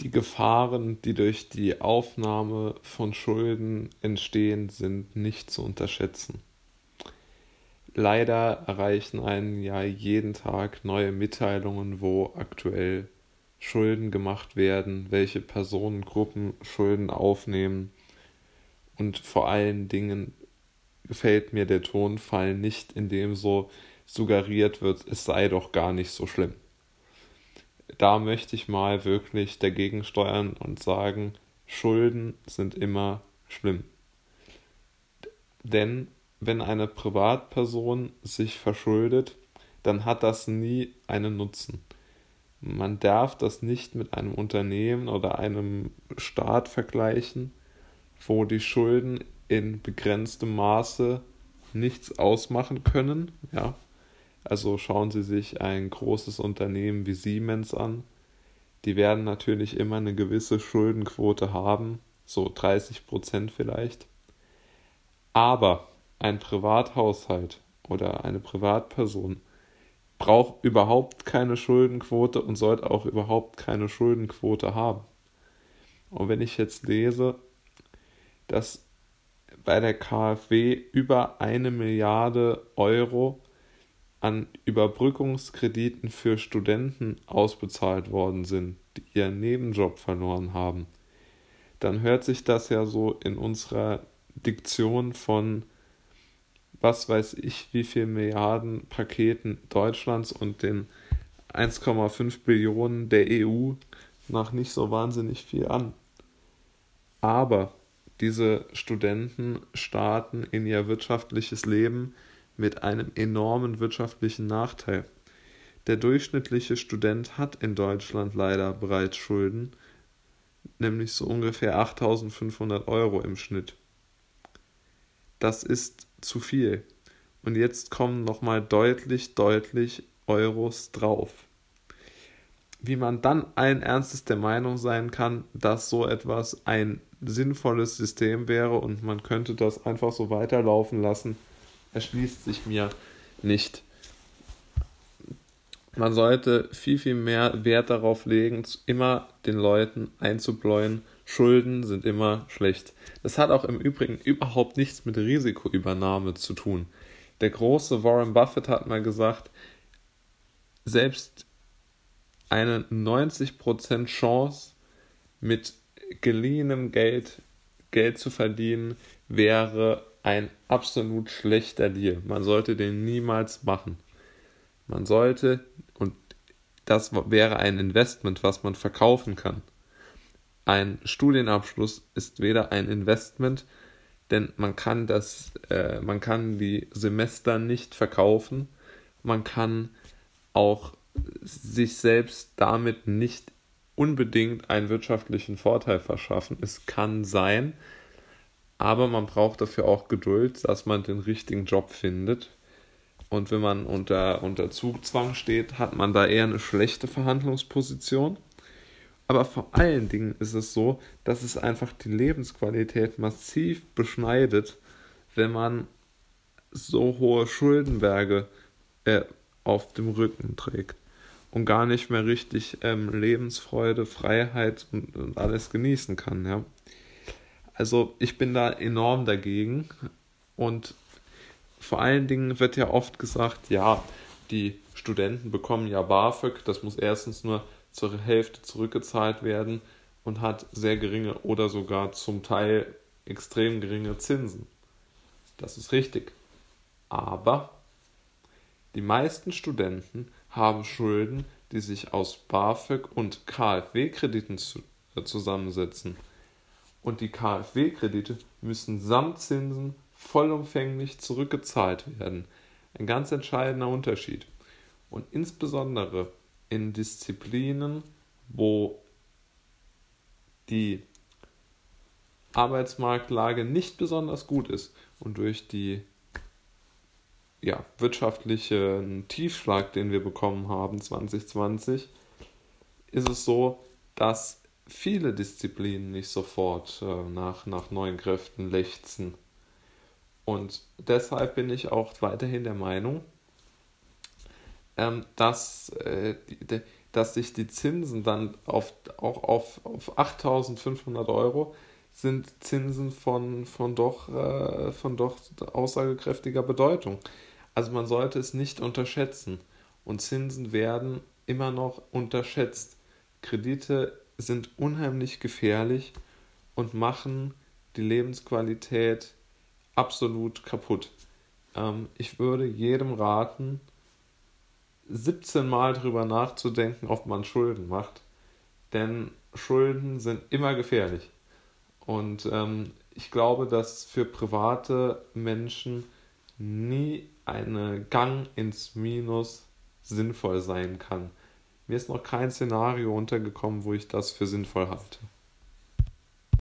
Die Gefahren, die durch die Aufnahme von Schulden entstehen, sind nicht zu unterschätzen. Leider erreichen einen ja jeden Tag neue Mitteilungen, wo aktuell Schulden gemacht werden, welche Personengruppen Schulden aufnehmen. Und vor allen Dingen gefällt mir der Tonfall nicht, in dem so suggeriert wird, es sei doch gar nicht so schlimm. Da möchte ich mal wirklich dagegen steuern und sagen, Schulden sind immer schlimm. Denn wenn eine Privatperson sich verschuldet, dann hat das nie einen Nutzen. Man darf das nicht mit einem Unternehmen oder einem Staat vergleichen, wo die Schulden in begrenztem Maße nichts ausmachen können. Ja. Also schauen Sie sich ein großes Unternehmen wie Siemens an. Die werden natürlich immer eine gewisse Schuldenquote haben, so 30 Prozent vielleicht. Aber ein Privathaushalt oder eine Privatperson braucht überhaupt keine Schuldenquote und sollte auch überhaupt keine Schuldenquote haben. Und wenn ich jetzt lese, dass bei der KfW über eine Milliarde Euro an Überbrückungskrediten für Studenten ausbezahlt worden sind, die ihren Nebenjob verloren haben, dann hört sich das ja so in unserer Diktion von was weiß ich, wie viel Milliarden Paketen Deutschlands und den 1,5 Billionen der EU nach nicht so wahnsinnig viel an. Aber diese Studenten starten in ihr wirtschaftliches Leben mit einem enormen wirtschaftlichen Nachteil. Der durchschnittliche Student hat in Deutschland leider bereits Schulden, nämlich so ungefähr 8500 Euro im Schnitt. Das ist zu viel. Und jetzt kommen nochmal deutlich, deutlich Euros drauf. Wie man dann allen Ernstes der Meinung sein kann, dass so etwas ein sinnvolles System wäre und man könnte das einfach so weiterlaufen lassen, erschließt sich mir nicht. Man sollte viel, viel mehr Wert darauf legen, immer den Leuten einzubläuen, Schulden sind immer schlecht. Das hat auch im Übrigen überhaupt nichts mit Risikoübernahme zu tun. Der große Warren Buffett hat mal gesagt, selbst eine 90% Chance mit geliehenem Geld Geld zu verdienen wäre ein absolut schlechter Deal. Man sollte den niemals machen. Man sollte, und das wäre ein Investment, was man verkaufen kann. Ein Studienabschluss ist weder ein Investment, denn man kann das, äh, man kann die Semester nicht verkaufen, man kann auch sich selbst damit nicht unbedingt einen wirtschaftlichen Vorteil verschaffen. Es kann sein, aber man braucht dafür auch Geduld, dass man den richtigen Job findet. Und wenn man unter, unter Zugzwang steht, hat man da eher eine schlechte Verhandlungsposition. Aber vor allen Dingen ist es so, dass es einfach die Lebensqualität massiv beschneidet, wenn man so hohe Schuldenberge äh, auf dem Rücken trägt und gar nicht mehr richtig ähm, Lebensfreude, Freiheit und, und, alles genießen kann. Ja? Also ich bin da enorm dagegen und vor allen Dingen wird ja oft gesagt, ja, die Studenten bekommen ja BAföG, das muss erstens nur zur Hälfte zurückgezahlt werden und hat sehr geringe oder sogar zum Teil extrem geringe Zinsen. Das ist richtig. Aber die meisten Studenten haben Schulden, die sich aus BAföG und KfW-Krediten äh, zusammensetzen. Und die KfW-Kredite müssen samt Zinsen vollumfänglich zurückgezahlt werden. Ein ganz entscheidender Unterschied. Und insbesondere in Disziplinen, wo die Arbeitsmarktlage nicht besonders gut ist und durch die ja, wirtschaftlichen Tiefschlag, den wir bekommen haben 2020, ist es so, dass viele Disziplinen nicht sofort äh, nach, nach neuen Kräften lechzen. Und deshalb bin ich auch weiterhin der Meinung, ähm, dass äh, die, dass sich die Zinsen dann auf, auch auf, auf 8.500 Euro sind Zinsen von, von, doch, äh, von doch aussagekräftiger Bedeutung. Also man sollte es nicht unterschätzen. Und Zinsen werden immer noch unterschätzt. Kredite sind unheimlich gefährlich und machen die Lebensqualität absolut kaputt. Ähm, ich würde jedem raten, 17 Mal darüber nachzudenken, ob man Schulden macht. Denn Schulden sind immer gefährlich. Und ähm, ich glaube, dass für private Menschen nie ein Gang ins Minus sinnvoll sein kann. Mir ist noch kein Szenario untergekommen, wo ich das für sinnvoll halte.